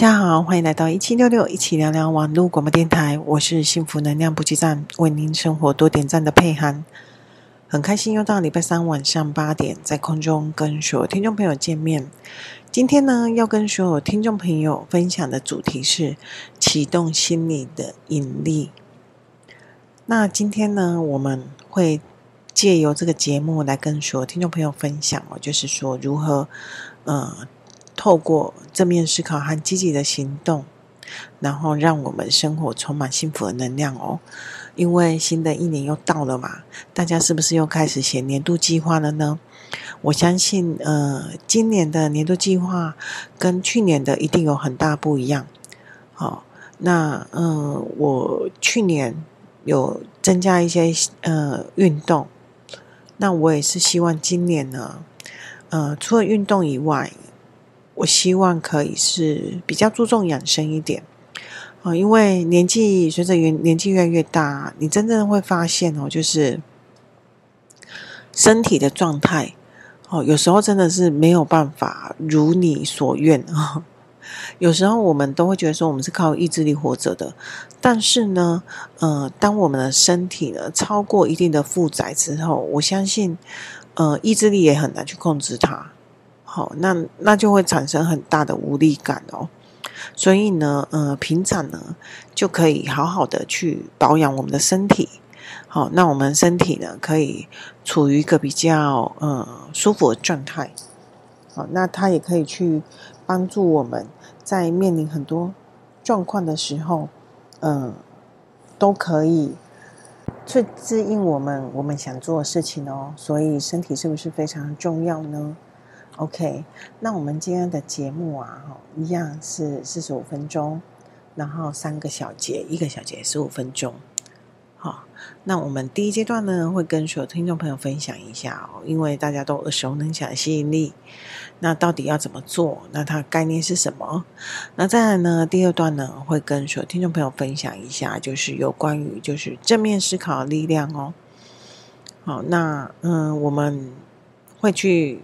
大家好，欢迎来到一七六六一起聊聊网络广播电台，我是幸福能量补给站，为您生活多点赞的佩涵，很开心又到礼拜三晚上八点，在空中跟所有听众朋友见面。今天呢，要跟所有听众朋友分享的主题是启动心理的引力。那今天呢，我们会借由这个节目来跟所有听众朋友分享哦，就是说如何呃。透过正面思考和积极的行动，然后让我们生活充满幸福的能量哦。因为新的一年又到了嘛，大家是不是又开始写年度计划了呢？我相信，呃，今年的年度计划跟去年的一定有很大不一样。好、那嗯、呃，我去年有增加一些呃运动，那我也是希望今年呢，呃，除了运动以外。我希望可以是比较注重养生一点，啊，因为年纪随着年年纪越来越大，你真正会发现哦，就是身体的状态哦，有时候真的是没有办法如你所愿啊。有时候我们都会觉得说，我们是靠意志力活着的，但是呢，呃，当我们的身体呢超过一定的负载之后，我相信，呃，意志力也很难去控制它。好，那那就会产生很大的无力感哦。所以呢，呃，平常呢就可以好好的去保养我们的身体。好，那我们身体呢可以处于一个比较呃舒服的状态。好，那它也可以去帮助我们在面临很多状况的时候，嗯、都可以去指引我们我们想做的事情哦。所以身体是不是非常重要呢？OK，那我们今天的节目啊，一样是四十五分钟，然后三个小节，一个小节十五分钟。好，那我们第一阶段呢，会跟所有听众朋友分享一下哦，因为大家都耳熟能详吸引力，那到底要怎么做？那它概念是什么？那再来呢，第二段呢，会跟所有听众朋友分享一下，就是有关于就是正面思考的力量哦。好，那嗯，我们会去。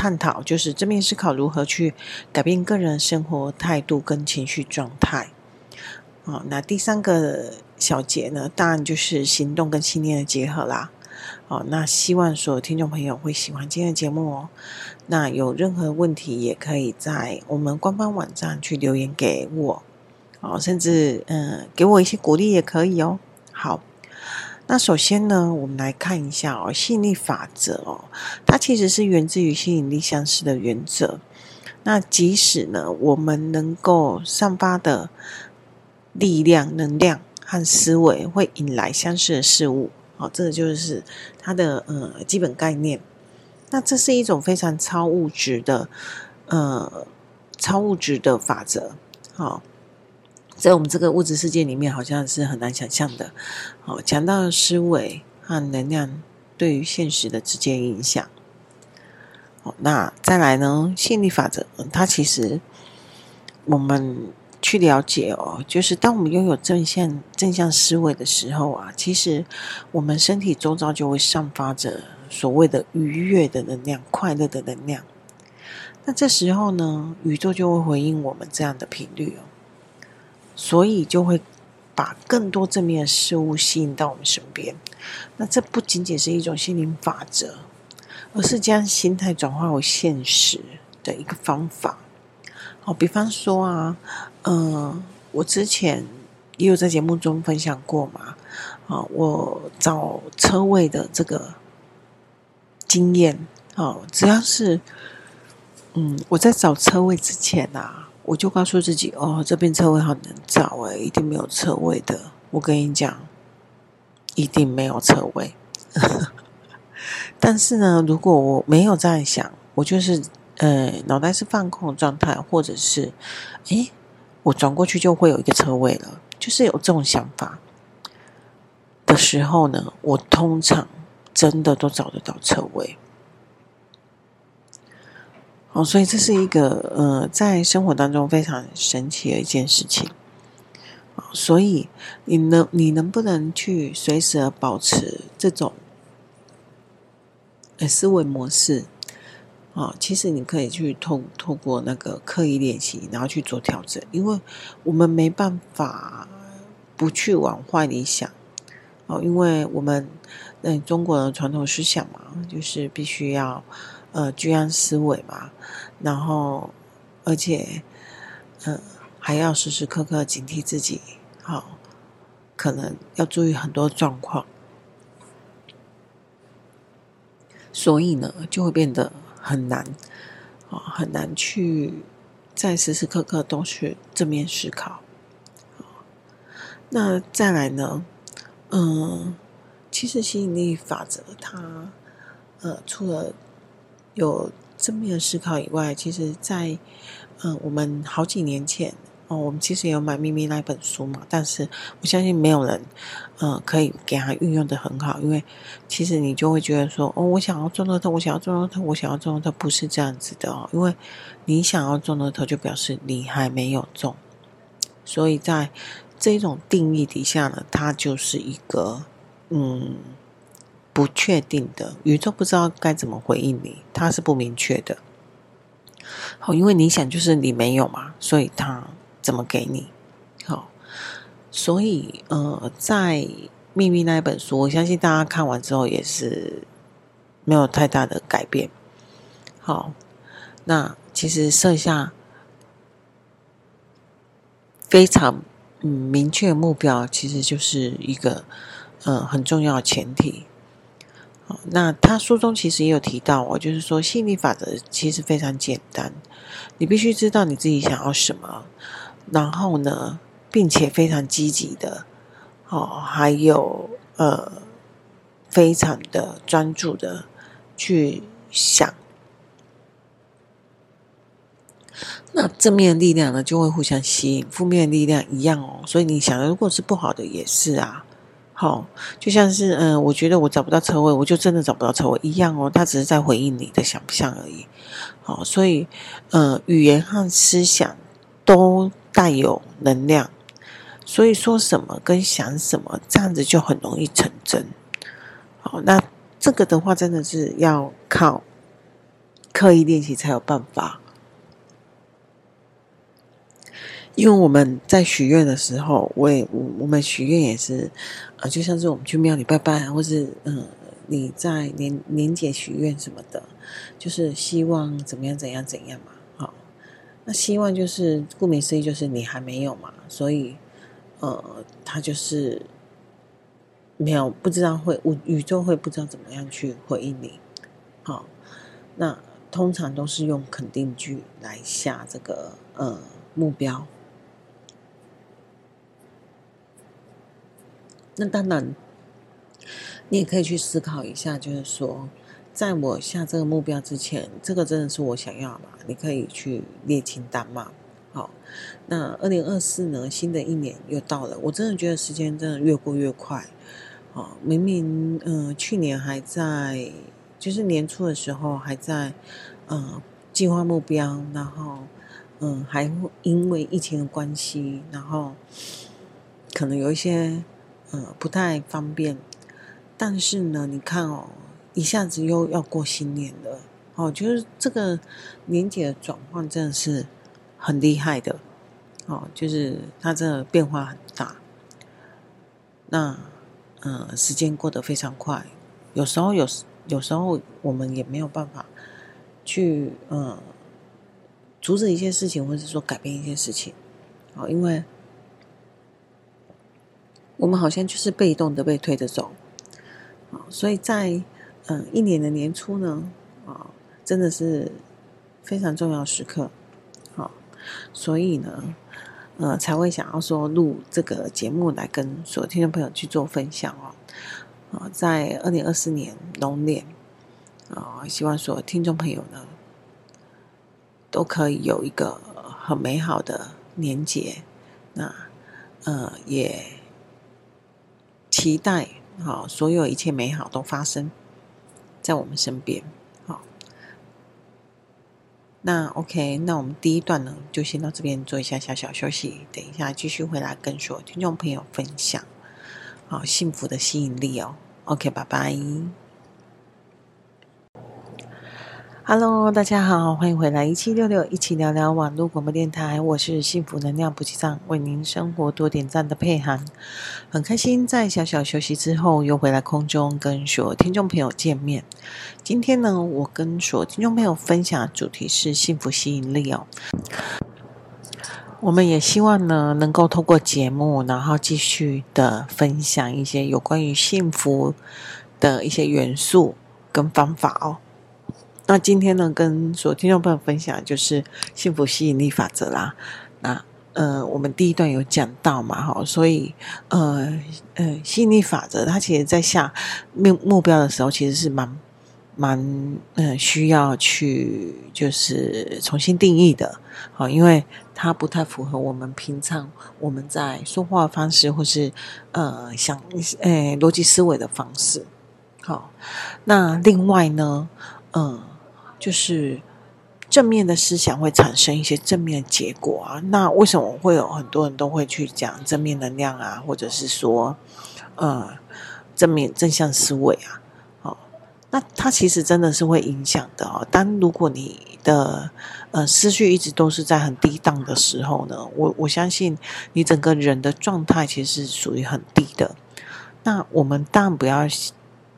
探讨就是正面思考如何去改变个人生活态度跟情绪状态。好，那第三个小节呢，当然就是行动跟信念的结合啦。好，那希望所有听众朋友会喜欢今天的节目哦。那有任何问题也可以在我们官方网站去留言给我，哦，甚至嗯，给我一些鼓励也可以哦。好。那首先呢，我们来看一下哦，吸引力法则哦，它其实是源自于吸引力相似的原则。那即使呢，我们能够散发的力量、能量和思维会引来相似的事物，哦，这个就是它的呃基本概念。那这是一种非常超物质的呃超物质的法则，好、哦。在我们这个物质世界里面，好像是很难想象的。哦，强大的思维和能量对于现实的直接影响。哦，那再来呢？吸引力法则，它其实我们去了解哦，就是当我们拥有正向正向思维的时候啊，其实我们身体周遭就会散发着所谓的愉悦的能量、快乐的能量。那这时候呢，宇宙就会回应我们这样的频率哦。所以就会把更多正面的事物吸引到我们身边。那这不仅仅是一种心灵法则，而是将心态转化为现实的一个方法。好，比方说啊，嗯、我之前也有在节目中分享过嘛。啊，我找车位的这个经验，哦，只要是，嗯，我在找车位之前啊。我就告诉自己，哦，这边车位好难找诶，一定没有车位的。我跟你讲，一定没有车位。但是呢，如果我没有这样想，我就是呃，脑袋是放空的状态，或者是，诶，我转过去就会有一个车位了，就是有这种想法的时候呢，我通常真的都找得到车位。哦，所以这是一个呃，在生活当中非常神奇的一件事情。所以你能你能不能去随时保持这种呃思维模式？啊，其实你可以去透透过那个刻意练习，然后去做调整，因为我们没办法不去往坏里想哦，因为我们嗯中国的传统思想嘛，就是必须要呃居安思危嘛，然后而且嗯、呃、还要时时刻刻警惕自己，好、可能要注意很多状况，所以呢就会变得。很难啊，很难去在时时刻刻都是正面思考。那再来呢？嗯，其实吸引力法则它呃，除了有正面思考以外，其实在嗯，我们好几年前。哦，我们其实也有买秘密那本书嘛，但是我相信没有人，嗯、可以给他运用得很好，因为其实你就会觉得说，哦，我想要中乐透，我想要中乐透，我想要中乐透，不是这样子的哦，因为你想要中乐透，就表示你还没有中，所以在这种定义底下呢，它就是一个嗯不确定的，宇宙不知道该怎么回应你，它是不明确的，好，因为你想就是你没有嘛，所以它。怎么给你？好，所以呃，在秘密那一本书，我相信大家看完之后也是没有太大的改变。好，那其实设下非常嗯明确目标，其实就是一个呃很重要的前提。那他书中其实也有提到哦，就是说吸引力法则其实非常简单，你必须知道你自己想要什么。然后呢，并且非常积极的，哦，还有呃，非常的专注的去想，那正面的力量呢，就会互相吸引，负面的力量一样哦。所以你想的，如果是不好的，也是啊。好、哦，就像是嗯、我觉得我找不到车位，我就真的找不到车位一样哦。他只是在回应你的想象而已。好、哦，所以呃，语言和思想都。带有能量，所以说什么跟想什么，这样子就很容易成真。好，那这个的话，真的是要靠刻意练习才有办法。因为我们在许愿的时候，我也我我们许愿也是，呃，就像是我们去庙里拜拜，或是嗯，你在年年节许愿什么的，就是希望怎么样怎样怎样嘛。那希望就是顾名思义，就是你还没有嘛，所以，呃，他就是没有不知道会宇宙会不知道怎么样去回应你。好，那通常都是用肯定句来下这个呃目标。那当然，你也可以去思考一下，就是说。在我下这个目标之前，这个真的是我想要嘛？你可以去列清单嘛。好，那二零二四呢？新的一年又到了，我真的觉得时间真的越过越快。哦，明明嗯、去年还在，就是年初的时候还在嗯计划目标，然后嗯还因为疫情的关系，然后可能有一些嗯不太方便，但是呢，你看哦。一下子又要过新年了，哦，就是这个年节的转换真的是很厉害的，哦，就是它这个变化很大。那，嗯、时间过得非常快，有时候有有时候我们也没有办法去，嗯、阻止一些事情，或者说改变一些事情，哦，因为我们好像就是被动的被推着走，哦，所以在。嗯，一年的年初呢，啊，真的是非常重要时刻，好，所以呢，呃，才会想要说录这个节目来跟所有听众朋友去做分享哦，啊，在二零二四年龙年，啊，希望所有听众朋友呢，都可以有一个很美好的年节，那呃，也期待好所有一切美好都发生。在我们身边，好，那 OK，那我们第一段呢，就先到这边做一下小小休息，等一下继续回来跟所有听众朋友分享，好，幸福的吸引力哦，OK，拜拜。Hello，大家好，欢迎回来一七六六一起聊聊网络广播电台，我是幸福能量补给站，为您生活多点赞的佩涵，很开心在小小休息之后又回来空中跟所有听众朋友见面。今天呢，我跟所有听众朋友分享的主题是幸福吸引力哦。我们也希望呢，能够透过节目，然后继续的分享一些有关于幸福的一些元素跟方法哦。那今天呢，跟所有听众朋友分享就是幸福吸引力法则啦。那呃，我们第一段有讲到嘛，哈，所以呃呃，吸引力法则它其实在下目目标的时候，其实是蛮蛮呃需要去就是重新定义的，好，因为它不太符合我们平常我们在说话方式或是呃想呃逻辑思维的方式。好，那另外呢，嗯、就是正面的思想会产生一些正面的结果啊。那为什么会有很多人都会去讲正面能量啊，或者是说，呃，正面正向思维啊？哦，那它其实真的是会影响的哦。当如果你的呃思绪一直都是在很低档的时候呢，我我相信你整个人的状态其实是属于很低的。那我们当然不要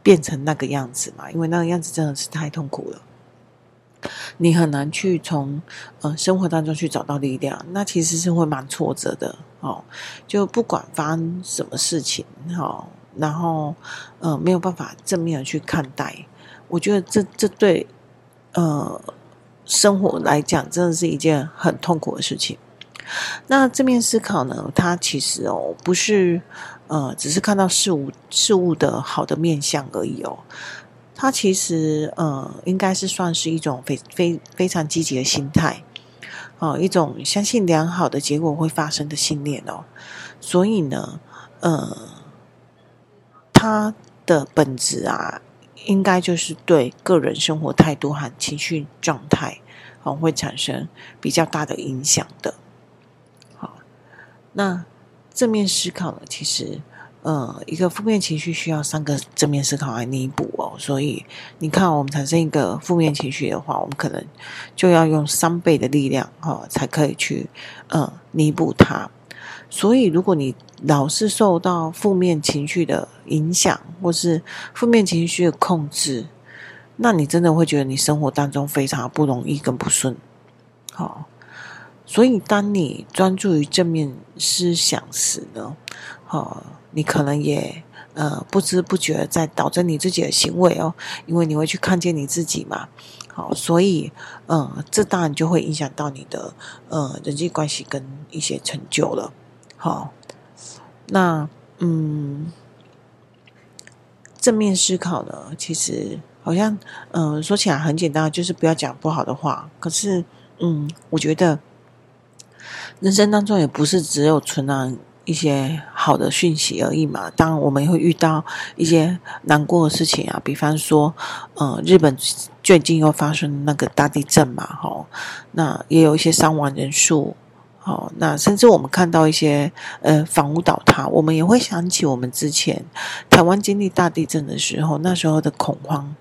变成那个样子嘛，因为那个样子真的是太痛苦了。你很难去从呃生活当中去找到力量，那其实是会蛮挫折的哦。就不管发生什么事情，哦，然后呃没有办法正面的去看待，我觉得这这对呃生活来讲，真的是一件很痛苦的事情。那正面思考呢，它其实哦不是呃只是看到事物事物的好的面相而已哦。它其实，呃，应该是算是一种非非非常积极的心态，哦，一种相信良好的结果会发生的信念哦。所以呢，呃，它的本质啊，应该就是对个人生活态度和情绪状态，哦，会产生比较大的影响的。好，那正面思考呢，其实。呃，一个负面情绪需要三个正面思考来弥补哦，所以你看，我们产生一个负面情绪的话，我们可能就要用三倍的力量、哦，才可以去呃弥补它。所以，如果你老是受到负面情绪的影响，或是负面情绪的控制，那你真的会觉得你生活当中非常不容易跟不顺。好、哦，所以当你专注于正面思想时呢，哦。你可能也呃不知不觉在导正你自己的行为哦，因为你会去看见你自己嘛，好，所以嗯、这当然就会影响到你的呃人际关系跟一些成就了，好，那嗯，正面思考呢，其实好像嗯、说起来很简单，就是不要讲不好的话，可是嗯，我觉得人生当中也不是只有存在。一些好的讯息而已嘛。当然，我们会遇到一些难过的事情啊，比方说，呃，日本最近又发生那个大地震嘛，吼，那也有一些伤亡人数，好，那甚至我们看到一些呃房屋倒塌，我们也会想起我们之前台湾经历大地震的时候，那时候的恐慌，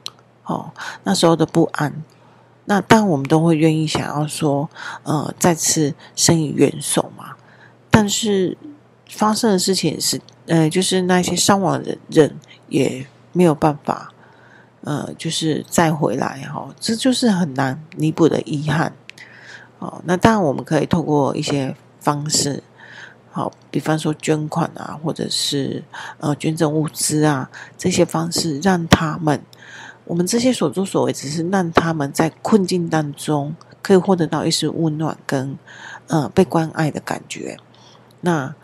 哦，那时候的不安，那当然我们都会愿意想要说，呃，再次伸以援手嘛，但是。发生的事情是，呃，就是那些伤亡的人也没有办法，呃，就是再回来哈、这就是很难弥补的遗憾。哦，那当然我们可以透过一些方式，好、比方说捐款啊，或者是呃捐赠物资啊，这些方式让他们，我们这些所作所为，只是让他们在困境当中可以获得到一丝温暖跟呃被关爱的感觉。那。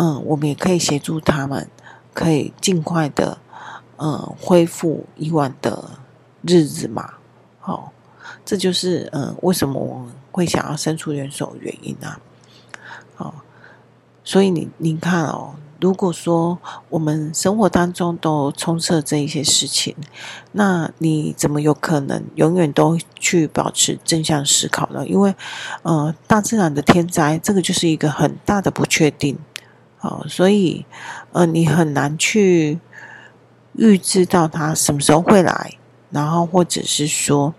嗯，我们也可以协助他们，可以尽快的，嗯，恢复以往的日子嘛。好、哦，这就是嗯，为什么我们会想要伸出援手原因啊。哦，所以你你看哦，如果说我们生活当中都充斥这一些事情，那你怎么有可能永远都去保持正向思考呢？因为，呃，大自然的天灾，这个就是一个很大的不确定。好，所以，呃，你很难去预知到他什么时候会来，然后或者是说，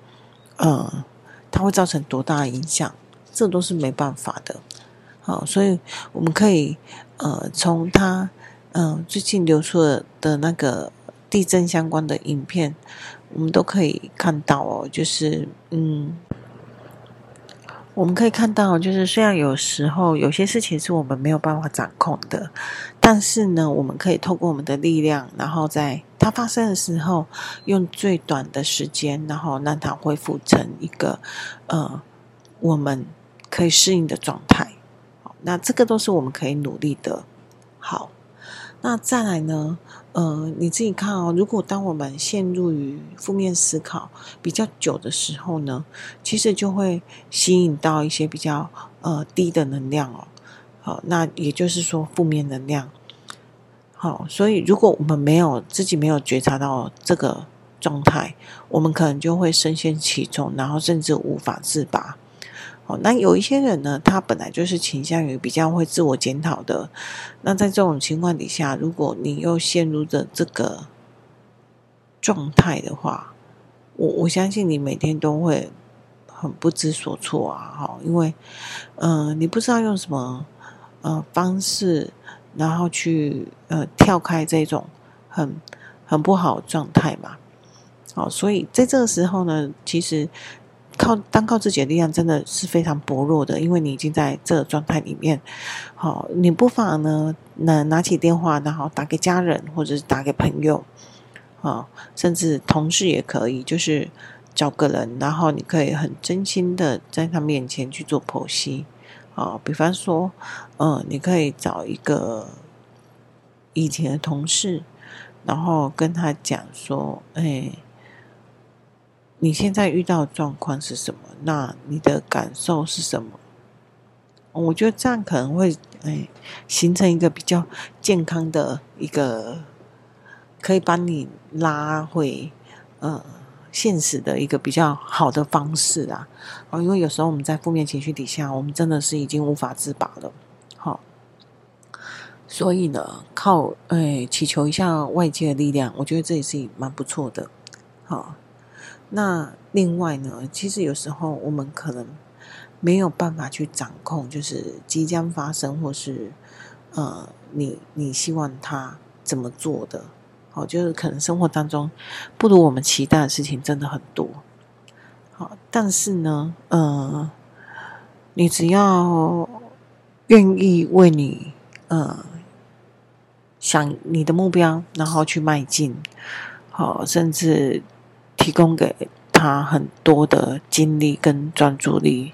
呃，它会造成多大的影响，这都是没办法的。好，所以我们可以呃，从它嗯、最近流出的的那个地震相关的影片，我们都可以看到哦，就是嗯。我们可以看到，就是虽然有时候有些事情是我们没有办法掌控的，但是呢，我们可以透过我们的力量，然后在它发生的时候，用最短的时间，然后让它恢复成一个呃我们可以适应的状态。好，那这个都是我们可以努力的。好。那再来呢？呃，你自己看哦。如果当我们陷入于负面思考比较久的时候呢，其实就会吸引到一些比较呃低的能量哦。好，那也就是说负面能量。好，所以如果我们没有自己没有觉察到这个状态，我们可能就会深陷其中，然后甚至无法自拔。哦，那有一些人呢，他本来就是倾向于比较会自我检讨的。那在这种情况底下，如果你又陷入着这个状态的话，我我相信你每天都会很不知所措啊！哈，因为嗯、你不知道用什么呃方式，然后去呃跳开这种很很不好状态嘛。好，所以在这个时候呢，其实。靠单靠自己的力量真的是非常薄弱的，因为你已经在这个状态里面。好，你不妨呢，能拿起电话，然后打给家人，或者是打给朋友，啊，甚至同事也可以，就是找个人，然后你可以很真心的在他面前去做剖析。啊，比方说，嗯，你可以找一个以前的同事，然后跟他讲说，哎。你现在遇到的状况是什么？那你的感受是什么？我觉得这样可能会哎，形成一个比较健康的一个，可以把你拉回呃现实的一个比较好的方式啊。哦，因为有时候我们在负面情绪底下，我们真的是已经无法自拔了。好，所以呢，靠哎祈求一下外界的力量，我觉得这也是蛮不错的。好。那另外呢，其实有时候我们可能没有办法去掌控，就是即将发生或是呃，你你希望他怎么做的，好，就是可能生活当中不如我们期待的事情真的很多，好，但是呢，呃，你只要愿意为你呃想你的目标，然后去迈进，好，甚至。提供给他很多的精力跟专注力，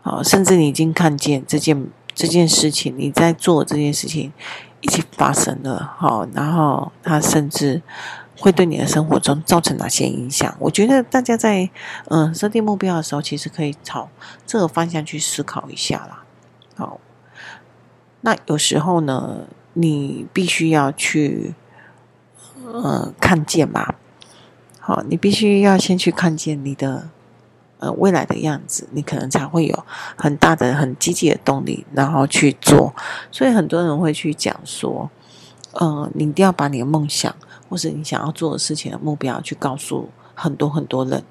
好，甚至你已经看见这件这件事情，你在做这件事情已经发生了，好，然后他甚至会对你的生活中造成哪些影响？我觉得大家在嗯设定目标的时候，其实可以朝这个方向去思考一下啦。好，那有时候呢，你必须要去嗯看见嘛。好，你必须要先去看见你的呃未来的样子，你可能才会有很大的、很积极的动力，然后去做。所以很多人会去讲说，呃，你一定要把你的梦想或是你想要做的事情的目标去告诉很多很多人，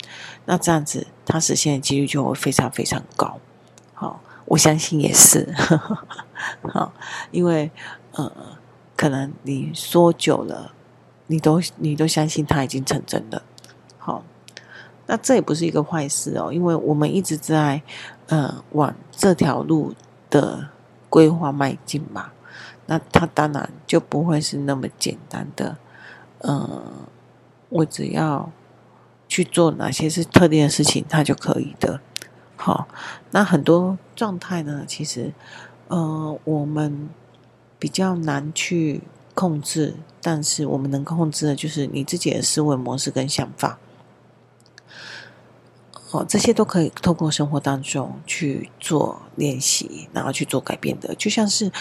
那这样子他实现的几率就会非常非常高。好，我相信也是。好，因为呃，可能你说久了。你都你都相信它已经成真了，好，那这也不是一个坏事哦，因为我们一直在呃往这条路的规划迈进嘛，那它当然就不会是那么简单的，呃，我只要去做哪些是特定的事情，它就可以的，好，那很多状态呢，其实呃我们比较难去。控制，但是我们能控制的就是你自己的思维模式跟想法。哦，这些都可以透过生活当中去做练习，然后去做改变的。就像是，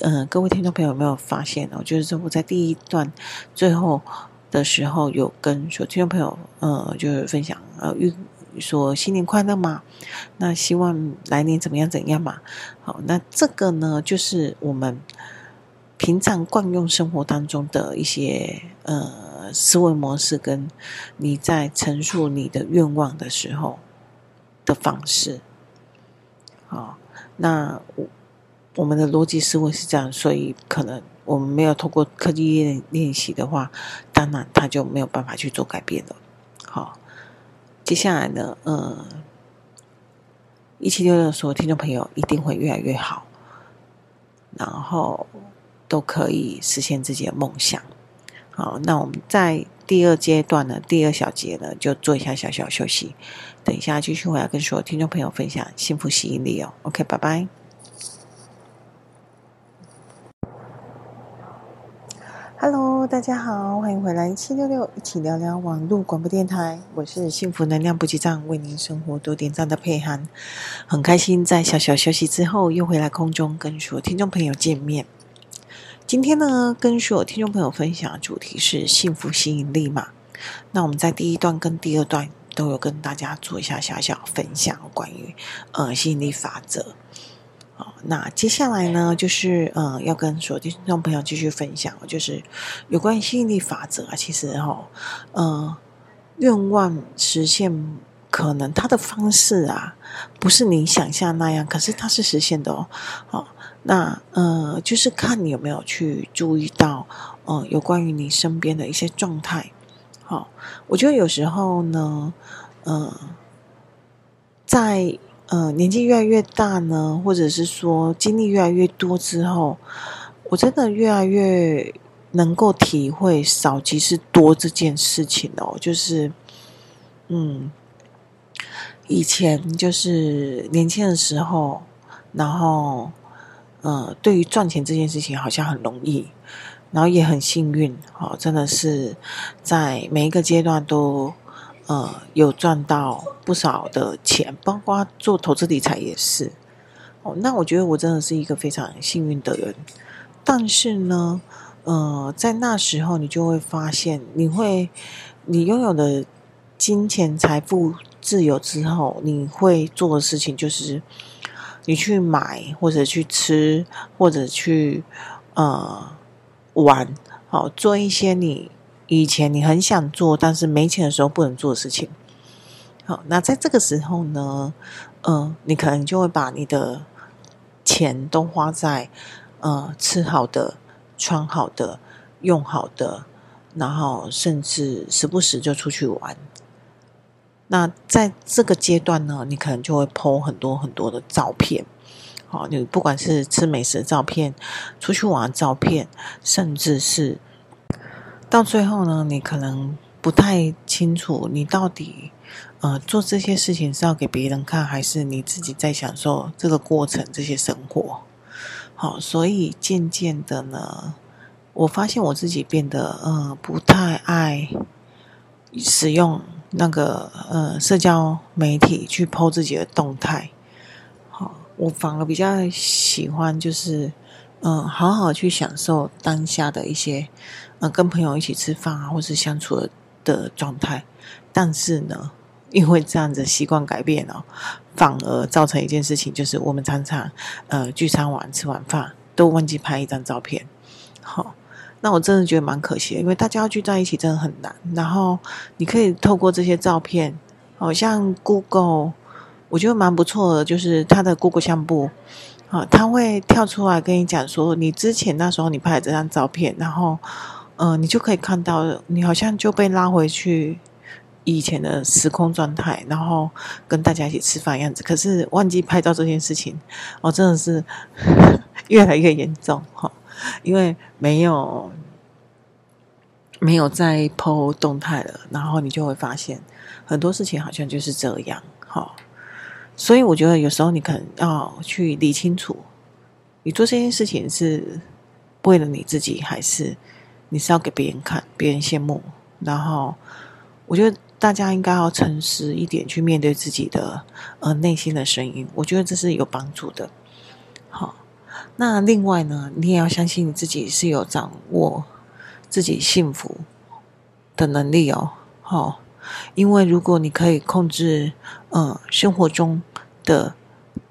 嗯、各位听众朋友有没有发现哦？就是我在第一段最后的时候有跟说听众朋友，呃，就是分享，呃，预说新年快乐嘛，那希望来年怎么样怎样嘛。好，那这个呢，就是我们。平常惯用生活当中的一些呃思维模式跟你在陈述你的愿望的时候的方式。好，那我们的逻辑思维是这样，所以可能我们没有透过科技练练习的话，当然他就没有办法去做改变了。好，接下来呢，嗯，一七六六说听众朋友一定会越来越好，然后都可以实现自己的梦想。好，那我们在第二阶段呢，第二小节呢，就做一下小小休息。等一下继续回来跟所有听众朋友分享幸福吸引力哦。OK，拜拜。Hello，大家好，欢迎回来七六六一起聊聊网络广播电台。我是幸福能量补给站，为您生活多点赞的佩涵。很开心在小小休息之后又回来空中跟所有听众朋友见面。今天呢，跟所有听众朋友分享的主题是幸福吸引力嘛。那我们在第一段跟第二段都有跟大家做一下小小分享，关于呃吸引力法则。好，那接下来呢，就是呃要跟所有听众朋友继续分享，就是有关于吸引力法则啊。其实哈、哦，呃，愿望实现可能它的方式啊，不是你想象那样，可是它是实现的哦。好。那呃，就是看你有没有去注意到，呃，有关于你身边的一些状态。好、我觉得有时候呢，呃，在呃年纪越来越大呢，或者是说经历越来越多之后，我真的越来越能够体会少即是多这件事情哦。就是，嗯，以前就是年轻的时候，然后。呃，对于赚钱这件事情好像很容易，然后也很幸运，哦，真的是在每一个阶段都呃有赚到不少的钱，包括做投资理财也是。哦，那我觉得我真的是一个非常幸运的人。但是呢，呃，在那时候你就会发现，你会你拥有的金钱财富自由之后，你会做的事情就是。你去买，或者去吃，或者去呃玩，好，做一些你以前你很想做，但是没钱的时候不能做的事情。好，那在这个时候呢，嗯、你可能就会把你的钱都花在呃吃好的、穿好的、用好的，然后甚至时不时就出去玩。那在这个阶段呢，你可能就会 po 很多很多的照片，好，你不管是吃美食的照片、出去玩的照片，甚至是到最后呢，你可能不太清楚你到底呃做这些事情是要给别人看，还是你自己在享受这个过程、这些生活。好，所以渐渐的呢，我发现我自己变得呃不太爱使用。那个呃，社交媒体去 po 自己的动态，好，我反而比较喜欢就是，嗯、好好去享受当下的一些，呃，跟朋友一起吃饭啊，或是相处的的状态。但是呢，因为这样子习惯改变哦，反而造成一件事情，就是我们常常呃聚餐完吃完饭都忘记拍一张照片，好。那我真的觉得蛮可惜的，因为大家要聚在一起真的很难。然后你可以透过这些照片，好像 Google，我觉得蛮不错的，就是它的 Google 相簿，啊，它会跳出来跟你讲说，你之前那时候你拍的这张照片，然后，呃，你就可以看到，你好像就被拉回去以前的时空状态，然后跟大家一起吃饭样子。可是忘记拍照这件事情，哦，真的是 越来越严重，哈。因为没有没有在 po 动态了，然后你就会发现很多事情好像就是这样，哈。所以我觉得有时候你可能要去理清楚，你做这件事情是为了你自己，还是你是要给别人看，别人羡慕？然后我觉得大家应该要诚实一点去面对自己的呃内心的声音，我觉得这是有帮助的，那另外呢，你也要相信你自己是有掌握自己幸福的能力哦。好、因为如果你可以控制呃生活中的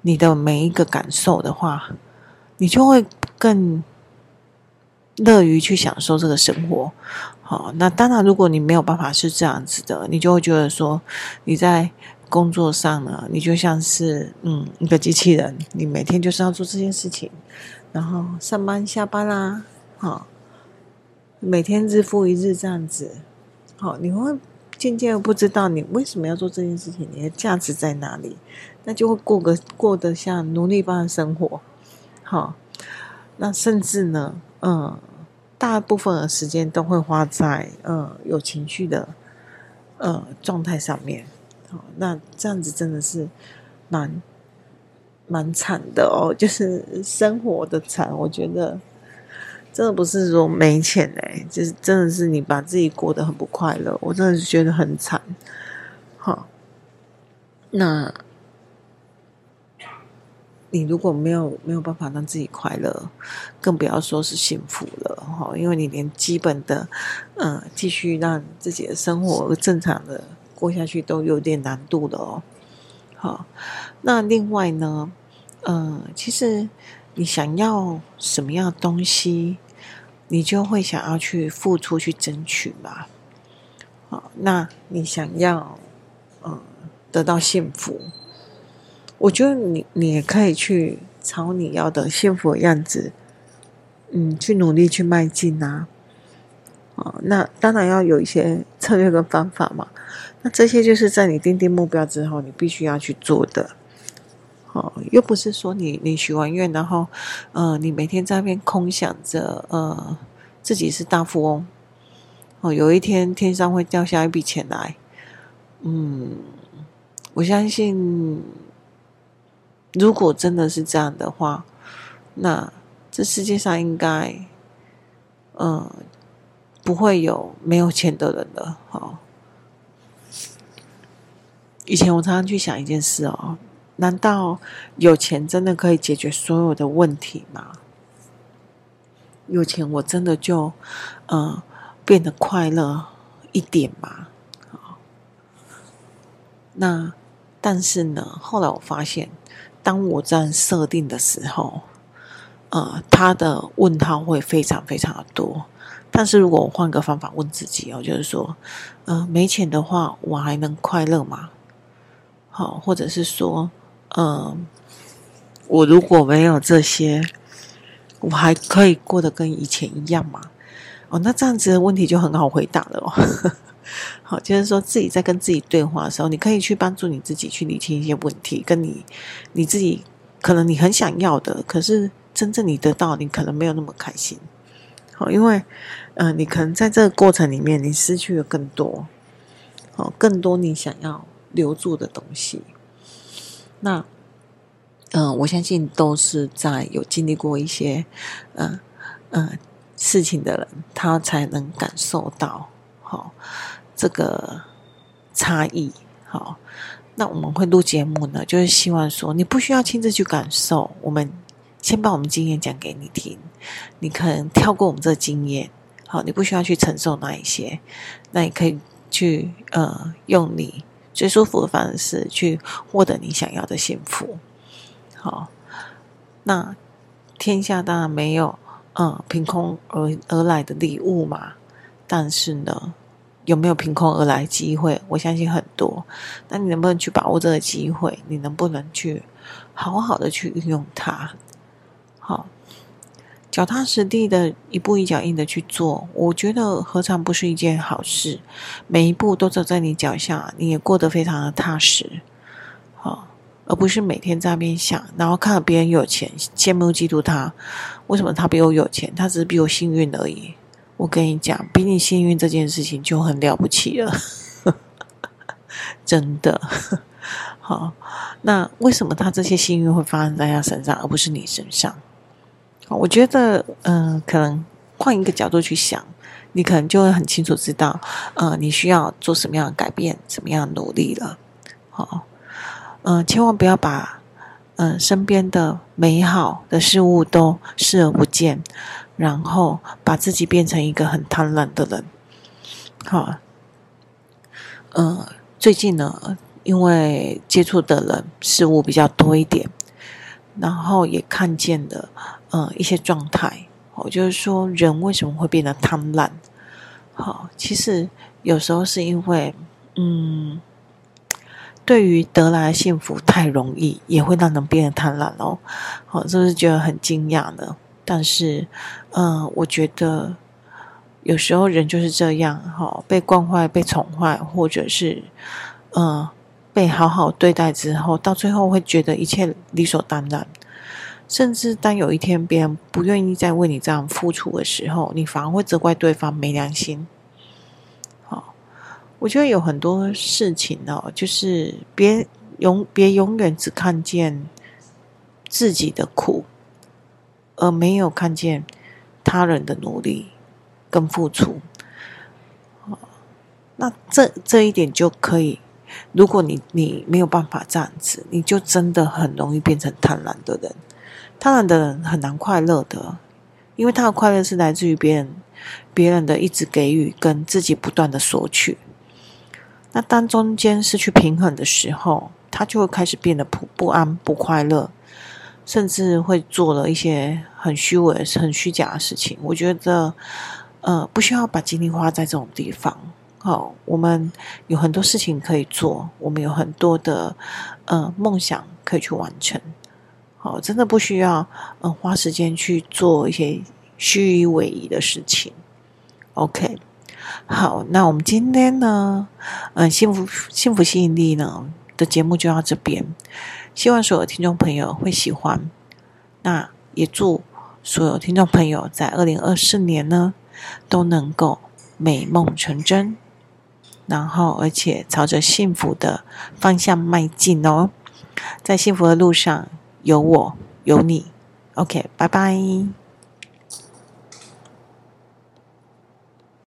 你的每一个感受的话，你就会更乐于去享受这个生活。好，那当然，如果你没有办法是这样子的，你就会觉得说你在工作上呢，你就像是嗯一个机器人，你每天就是要做这件事情，然后上班下班啦，好，每天日复一日这样子，好，你会渐渐不知道你为什么要做这件事情，你的价值在哪里，那就会过个过得像奴隶般的生活，好，那甚至呢，嗯。大部分的时间都会花在呃有情绪的呃状态上面，好，那这样子真的是蛮蛮惨的哦，就是生活的惨。我觉得真的不是说没钱哎，就是真的是你把自己过得很不快乐，我真的是觉得很惨。好，那。你如果没有没有办法让自己快乐，更不要说是幸福了哈，因为你连基本的，嗯，继续让自己的生活正常的过下去都有点难度的哦。好，那另外呢，嗯，其实你想要什么样的东西，你就会想要去付出去争取嘛。好，那你想要，嗯，得到幸福。我觉得你你也可以去朝你要的幸福的样子，嗯，去努力去迈进啊。哦，那当然要有一些策略跟方法嘛。那这些就是在你定定目标之后，你必须要去做的。哦，又不是说你你许完愿，然后呃，你每天在那边空想着呃自己是大富翁。哦，有一天天上会掉下一笔钱来。嗯，我相信。如果真的是这样的话，那这世界上应该，嗯，不会有没有钱的人了。好，以前我常常去想一件事哦，难道有钱真的可以解决所有的问题吗？有钱我真的就，嗯，变得快乐一点吗？好，那但是呢，后来我发现。当我这样设定的时候，呃，他的问号会非常非常的多。但是如果我换个方法问自己哦，就是说，呃，没钱的话，我还能快乐吗？好，或者是说，嗯、我如果没有这些，我还可以过得跟以前一样吗？哦，那这样子的问题就很好回答了哦。好，就是说自己在跟自己对话的时候，你可以去帮助你自己去理清一些问题，跟你你自己可能你很想要的，可是真正你得到，你可能没有那么开心。好，因为呃，你可能在这个过程里面，你失去了更多，好，更多你想要留住的东西。那嗯、我相信都是在有经历过一些嗯嗯、事情的人，他才能感受到。好。这个差异，好，那我们会录节目呢，就是希望说你不需要亲自去感受，我们先把我们经验讲给你听，你可能跳过我们这经验，好，你不需要去承受那一些，那你可以去呃，用你最舒服的方式去获得你想要的幸福，好，那天下当然没有嗯凭空而而来的礼物嘛，但是呢。有没有凭空而来机会？我相信很多。那你能不能去把握这个机会？你能不能去好好的去运用它？好，脚踏实地的一步一脚印的去做，我觉得何尝不是一件好事？每一步都走在你脚下，你也过得非常的踏实。好，而不是每天在那边想，然后看到别人有钱，羡慕嫉妒他。为什么他比我有钱？他只是比我幸运而已。我跟你讲，比你幸运这件事情就很了不起了，真的。好，那为什么他这些幸运会发生在他身上，而不是你身上？我觉得，嗯、可能换一个角度去想，你可能就会很清楚知道，呃，你需要做什么样的改变，怎么样努力了。好，嗯、千万不要把，嗯、身边的美好的事物都视而不见。然后把自己变成一个很贪婪的人，好，呃，最近呢，因为接触的人事物比较多一点，然后也看见了呃一些状态，我就是说人为什么会变得贪婪？好，其实有时候是因为，嗯，对于得来的幸福太容易，也会让人变得贪婪哦。好，是不是觉得很惊讶呢？但是，嗯，我觉得有时候人就是这样，哈，被惯坏、被宠坏，或者是，嗯，被好好对待之后，到最后会觉得一切理所当然。甚至当有一天别人不愿意再为你这样付出的时候，你反而会责怪对方没良心。好，我觉得有很多事情哦，就是别永别永远只看见自己的苦，而没有看见他人的努力跟付出。那这这一点就可以，如果你你没有办法这样子，你就真的很容易变成贪婪的人。贪婪的人很难快乐的，因为他的快乐是来自于别人，别人的一直给予跟自己不断的索取。那当中间失去平衡的时候，他就会开始变得不不安、不快乐，甚至会做了一些很虚伪、很虚假的事情。我觉得，呃，不需要把精力花在这种地方。好、我们有很多事情可以做，我们有很多的呃梦想可以去完成。哦，真的不需要，嗯，花时间去做一些虚与委蛇的事情。OK，好，那我们今天呢，嗯，幸福幸福吸引力呢的节目就到这边，希望所有听众朋友会喜欢。那也祝所有听众朋友在二零二四年呢都能够美梦成真，然后而且朝着幸福的方向迈进哦，在幸福的路上。有我，有你，OK，拜拜。